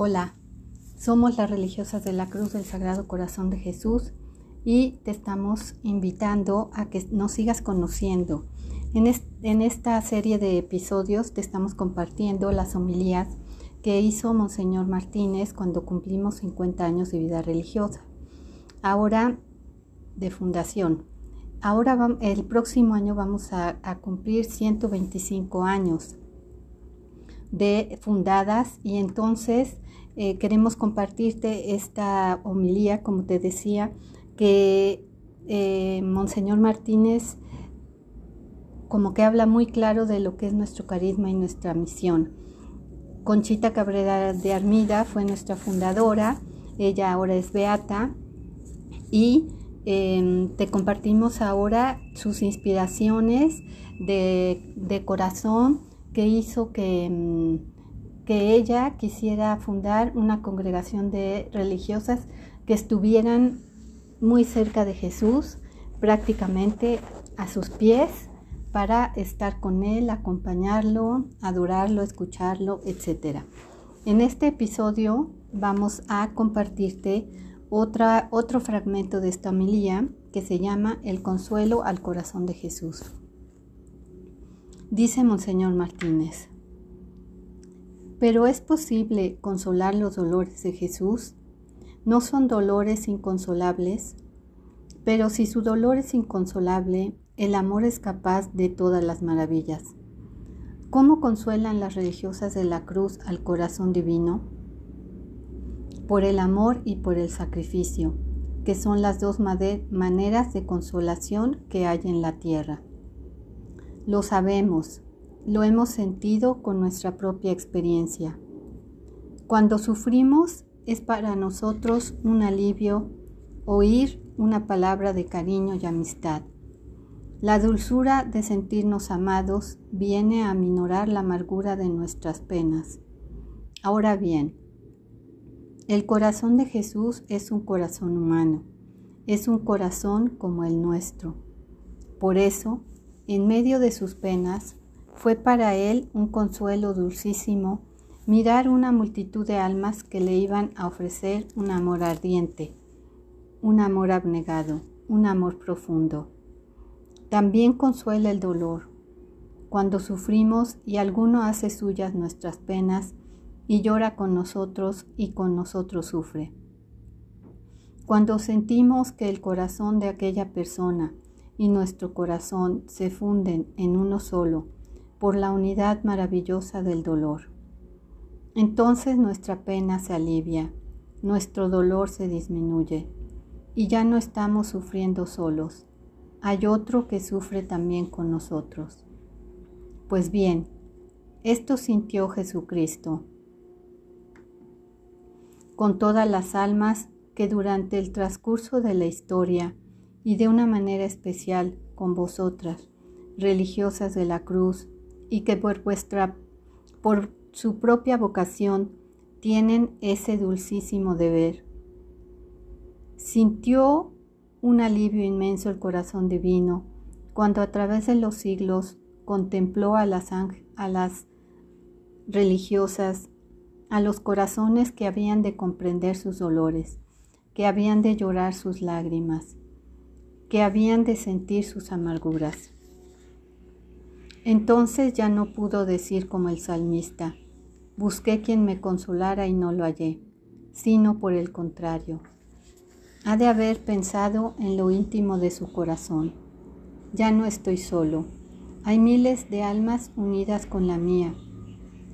Hola, somos las religiosas de la Cruz del Sagrado Corazón de Jesús y te estamos invitando a que nos sigas conociendo. En, esta serie de episodios te estamos compartiendo las homilías que hizo Monseñor Martínez cuando cumplimos 50 años de vida religiosa. Ahora de fundación. Ahora el próximo año vamos a, a cumplir 125 años de fundadas y entonces eh, queremos compartirte esta homilía, como te decía, que eh, Monseñor Martínez como que habla muy claro de lo que es nuestro carisma y nuestra misión. Conchita Cabrera de Armida fue nuestra fundadora, ella ahora es beata y em, te compartimos ahora sus inspiraciones de, de corazón que hizo que em, que ella quisiera fundar una congregación de religiosas que estuvieran muy cerca de Jesús, prácticamente a sus pies, para estar con Él, acompañarlo, adorarlo, escucharlo, etc. En este episodio vamos a compartirte otro fragmento de esta homilía que se llama El consuelo al corazón de Jesús. Dice Monseñor Martínez, pero es posible consolar los dolores de Jesús. No son dolores inconsolables, pero si su dolor es inconsolable, el amor es capaz de todas las maravillas. ¿Cómo consuelan las religiosas de la cruz al corazón divino? Por el amor y por el sacrificio, que son las dos maneras de consolación que hay en la tierra. Lo sabemos, lo hemos sentido con nuestra propia experiencia. Cuando sufrimos es para nosotros un alivio oír una palabra de cariño y amistad. La dulzura de sentirnos amados viene a aminorar la amargura de nuestras penas. Ahora bien, el corazón de Jesús es un corazón humano, es un corazón como el nuestro. Por eso, en medio de sus penas, fue para él un consuelo dulcísimo mirar una multitud de almas que le iban a ofrecer un amor ardiente, un amor abnegado, un amor profundo. También consuela el dolor, cuando sufrimos y alguno hace suyas nuestras penas y llora con nosotros y con nosotros sufre. Cuando sentimos que el corazón de aquella persona y nuestro corazón se funden en uno solo, por la unidad maravillosa del dolor. Entonces nuestra pena se alivia, nuestro dolor se disminuye y ya no estamos sufriendo solos. Hay otro que sufre también con nosotros. Pues bien, esto sintió Jesucristo con todas las almas que durante el transcurso de la historia y de una manera especial con vosotras, religiosas de la cruz, y que por vuestra por su propia vocación tienen ese dulcísimo deber. Sintió un alivio inmenso el corazón divino cuando a través de los siglos contempló a las, a las religiosas, a los corazones que habían de comprender sus dolores, que habían de llorar sus lágrimas, que habían de sentir sus amarguras. Entonces ya no pudo decir como el salmista, busqué quien me consolara y no lo hallé, sino por el contrario. Ha de haber pensado en lo íntimo de su corazón. Ya no estoy solo. Hay miles de almas unidas con la mía,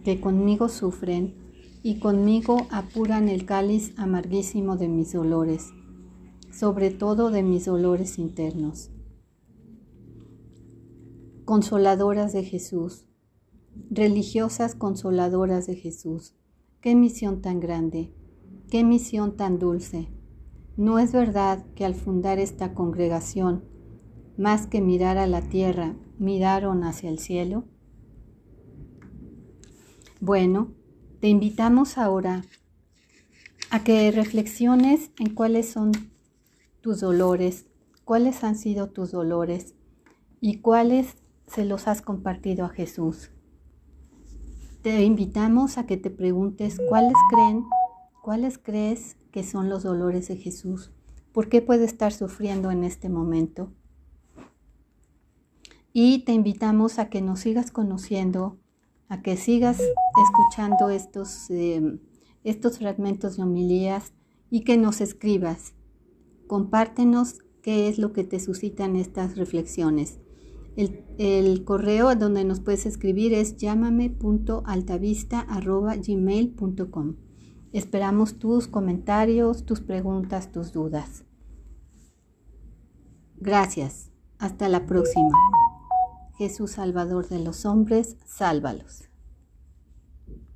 que conmigo sufren y conmigo apuran el cáliz amarguísimo de mis dolores, sobre todo de mis dolores internos consoladoras de Jesús, religiosas consoladoras de Jesús. Qué misión tan grande, qué misión tan dulce. ¿No es verdad que al fundar esta congregación, más que mirar a la tierra, miraron hacia el cielo? Bueno, te invitamos ahora a que reflexiones en cuáles son tus dolores, cuáles han sido tus dolores y cuáles se los has compartido a Jesús. Te invitamos a que te preguntes cuáles creen, cuáles crees que son los dolores de Jesús. ¿Por qué puede estar sufriendo en este momento? Y te invitamos a que nos sigas conociendo, a que sigas escuchando estos, eh, estos fragmentos de homilías y que nos escribas. Compártenos qué es lo que te suscitan estas reflexiones. El, correo donde nos puedes escribir es llámame.altavista.gmail.com. Esperamos tus comentarios, tus preguntas, tus dudas. Gracias. Hasta la próxima. Jesús Salvador de los hombres, sálvalos.